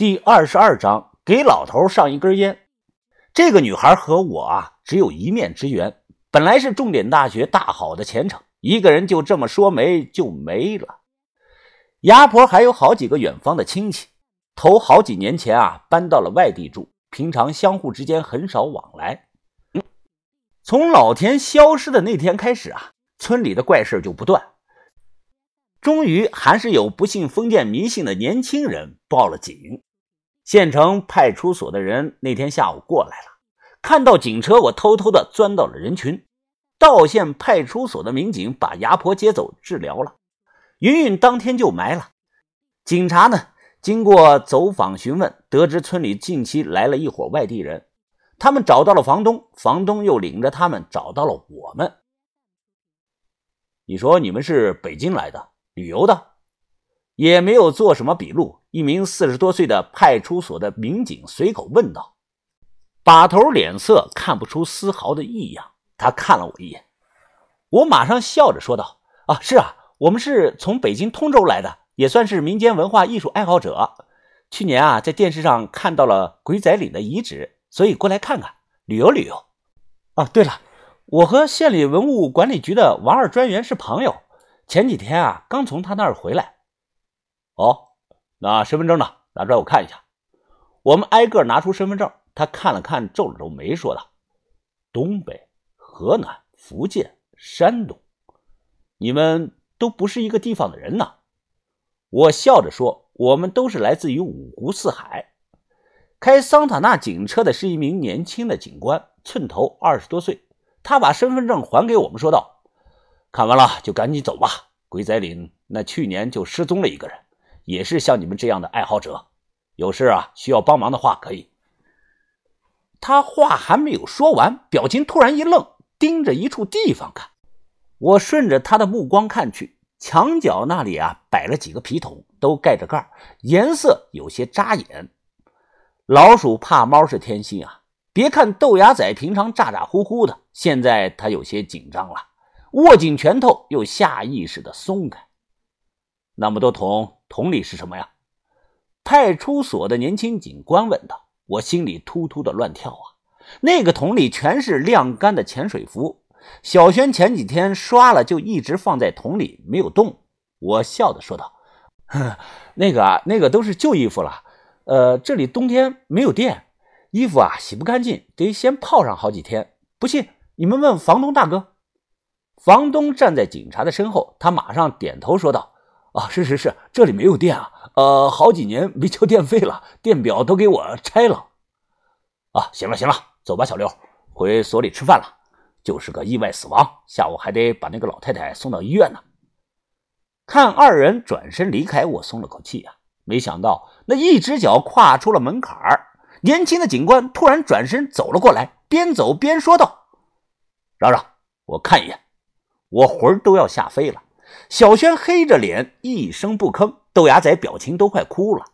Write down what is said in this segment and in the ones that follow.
第二十二章给老头上一根烟。这个女孩和我啊，只有一面之缘。本来是重点大学大好的前程，一个人就这么说没就没了。牙婆还有好几个远方的亲戚，头好几年前啊，搬到了外地住，平常相互之间很少往来。从老田消失的那天开始啊，村里的怪事就不断。终于还是有不信封建迷信的年轻人报了警。县城派出所的人那天下午过来了，看到警车，我偷偷的钻到了人群。道县派出所的民警把牙婆接走治疗了，云云当天就埋了。警察呢，经过走访询问，得知村里近期来了一伙外地人，他们找到了房东，房东又领着他们找到了我们。你说你们是北京来的，旅游的，也没有做什么笔录。一名四十多岁的派出所的民警随口问道：“把头脸色看不出丝毫的异样。”他看了我一眼，我马上笑着说道：“啊，是啊，我们是从北京通州来的，也算是民间文化艺术爱好者。去年啊，在电视上看到了鬼仔岭的遗址，所以过来看看，旅游旅游。哦，对了，我和县里文物管理局的王二专员是朋友，前几天啊，刚从他那儿回来。哦。”那身份证呢？拿出来我看一下。我们挨个拿出身份证，他看了看，皱了皱眉，说道：“东北、河南、福建、山东，你们都不是一个地方的人呐。”我笑着说：“我们都是来自于五湖四海。”开桑塔纳警车的是一名年轻的警官，寸头，二十多岁。他把身份证还给我们，说道：“看完了就赶紧走吧。鬼仔岭那去年就失踪了一个人。”也是像你们这样的爱好者，有事啊需要帮忙的话可以。他话还没有说完，表情突然一愣，盯着一处地方看。我顺着他的目光看去，墙角那里啊摆了几个皮桶，都盖着盖，颜色有些扎眼。老鼠怕猫是天性啊！别看豆芽仔平常咋咋呼呼的，现在他有些紧张了，握紧拳头又下意识的松开。那么多桶。桶里是什么呀？派出所的年轻警官问道。我心里突突的乱跳啊！那个桶里全是晾干的潜水服，小轩前几天刷了，就一直放在桶里没有动。我笑着说道：“那个啊，那个都是旧衣服了。呃，这里冬天没有电，衣服啊洗不干净，得先泡上好几天。不信你们问房东大哥。”房东站在警察的身后，他马上点头说道。啊，是是是，这里没有电啊，呃，好几年没交电费了，电表都给我拆了。啊，行了行了，走吧，小刘，回所里吃饭了。就是个意外死亡，下午还得把那个老太太送到医院呢。看二人转身离开，我松了口气啊。没想到那一只脚跨出了门槛儿，年轻的警官突然转身走了过来，边走边说道：“让让，我看一眼。”我魂儿都要吓飞了。小轩黑着脸，一声不吭。豆芽仔表情都快哭了，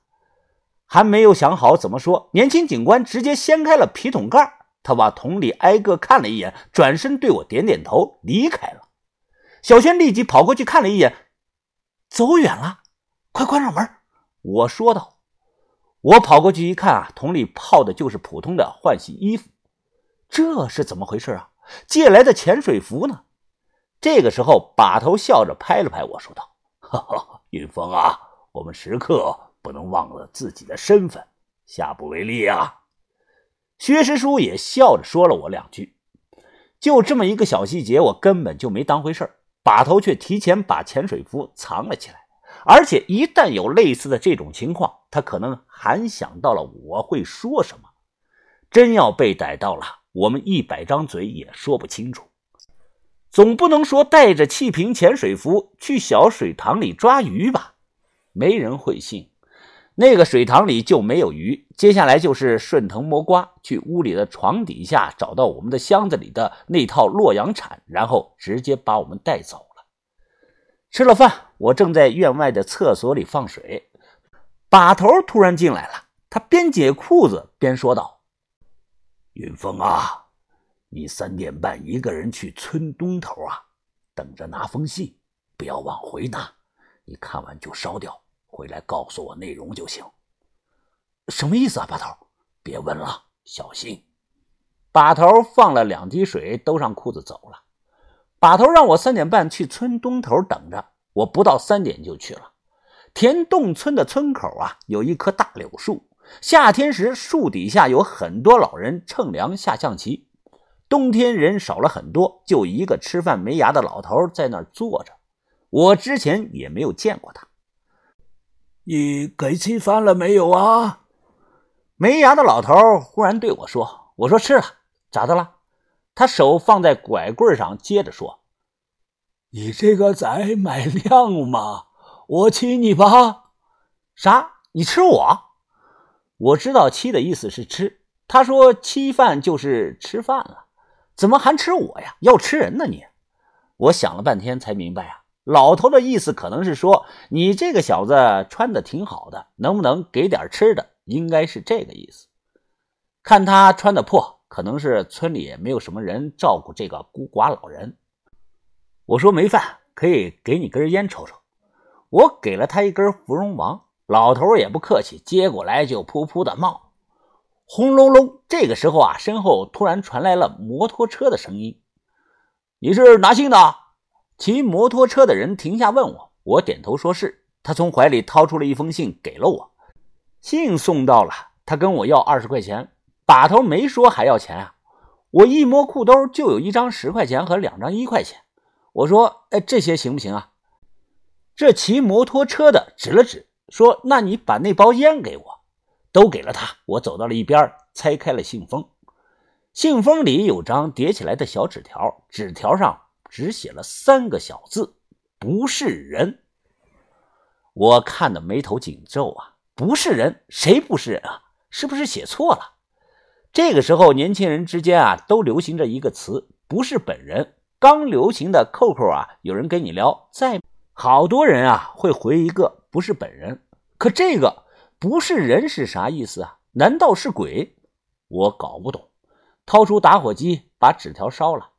还没有想好怎么说，年轻警官直接掀开了皮桶盖，他把桶里挨个看了一眼，转身对我点点头，离开了。小轩立即跑过去看了一眼，走远了，快关上门。我说道。我跑过去一看啊，桶里泡的就是普通的换洗衣服，这是怎么回事啊？借来的潜水服呢？这个时候，把头笑着拍了拍我说道：“哈哈，云峰啊，我们时刻不能忘了自己的身份，下不为例啊。”薛师叔也笑着说了我两句。就这么一个小细节，我根本就没当回事把头却提前把潜水服藏了起来，而且一旦有类似的这种情况，他可能还想到了我会说什么。真要被逮到了，我们一百张嘴也说不清楚。总不能说带着气瓶潜水服去小水塘里抓鱼吧？没人会信。那个水塘里就没有鱼。接下来就是顺藤摸瓜，去屋里的床底下找到我们的箱子里的那套洛阳铲，然后直接把我们带走了。吃了饭，我正在院外的厕所里放水，把头突然进来了。他边解裤子边说道：“云峰啊。”你三点半一个人去村东头啊，等着拿封信，不要往回拿。你看完就烧掉，回来告诉我内容就行。什么意思啊，把头？别问了，小心。把头放了两滴水，兜上裤子走了。把头让我三点半去村东头等着，我不到三点就去了。田洞村的村口啊，有一棵大柳树，夏天时树底下有很多老人乘凉下象棋，冬天人少了很多，就一个吃饭没牙的老头在那儿坐着。我之前也没有见过他。你给吃饭了没有啊？没牙的老头忽然对我说：“我说吃了，咋的了？”他手放在拐棍上，接着说：“你这个崽买量吗？我亲你吧。”啥？你吃我？我知道“妻”的意思是吃。他说“妻饭”就是吃饭了，怎么还吃我呀？要吃人呢你？我想了半天才明白啊。老头的意思可能是说，你这个小子穿的挺好的，能不能给点吃的？应该是这个意思。看他穿的破，可能是村里没有什么人照顾这个孤寡老人。我说没饭，可以给你根烟抽抽。我给了他一根芙蓉王，老头也不客气，接过来就噗噗的冒。轰隆隆，这个时候啊，身后突然传来了摩托车的声音：“你是拿信的？”骑摩托车的人停下问我，我点头说是。他从怀里掏出了一封信给了我，信送到了，他跟我要二十块钱。把头没说还要钱啊！我一摸裤兜就有一张十块钱和两张一块钱。我说：“哎，这些行不行啊？”这骑摩托车的指了指，说：“那你把那包烟给我。”都给了他。我走到了一边，拆开了信封，信封里有张叠起来的小纸条，纸条上。只写了三个小字：“不是人。”我看的眉头紧皱啊！不是人，谁不是人啊？是不是写错了？这个时候，年轻人之间啊，都流行着一个词：“不是本人。”刚流行的扣扣啊，有人跟你聊，在好多人啊会回一个“不是本人”。可这个“不是人”是啥意思啊？难道是鬼？我搞不懂。掏出打火机，把纸条烧了。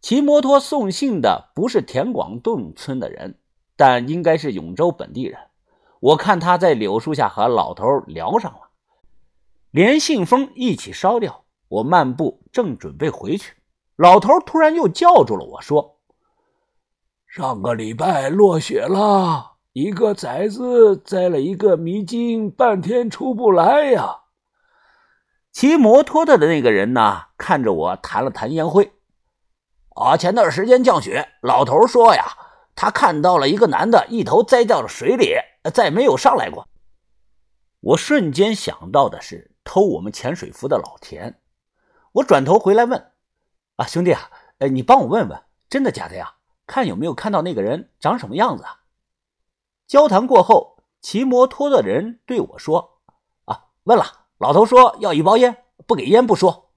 骑摩托送信的不是田广洞村的人，但应该是永州本地人。我看他在柳树下和老头聊上了，连信封一起烧掉。我漫步正准备回去，老头突然又叫住了我说：“上个礼拜落雪了，一个崽子栽了一个迷津，半天出不来呀。”骑摩托的的那个人呢，看着我弹了弹烟灰。啊！前段时间降雪，老头说呀，他看到了一个男的，一头栽到了水里，再没有上来过。我瞬间想到的是偷我们潜水服的老田。我转头回来问：“啊，兄弟啊，哎，你帮我问问，真的假的呀？看有没有看到那个人长什么样子啊？”交谈过后，骑摩托的人对我说：“啊，问了，老头说要一包烟，不给烟不说。”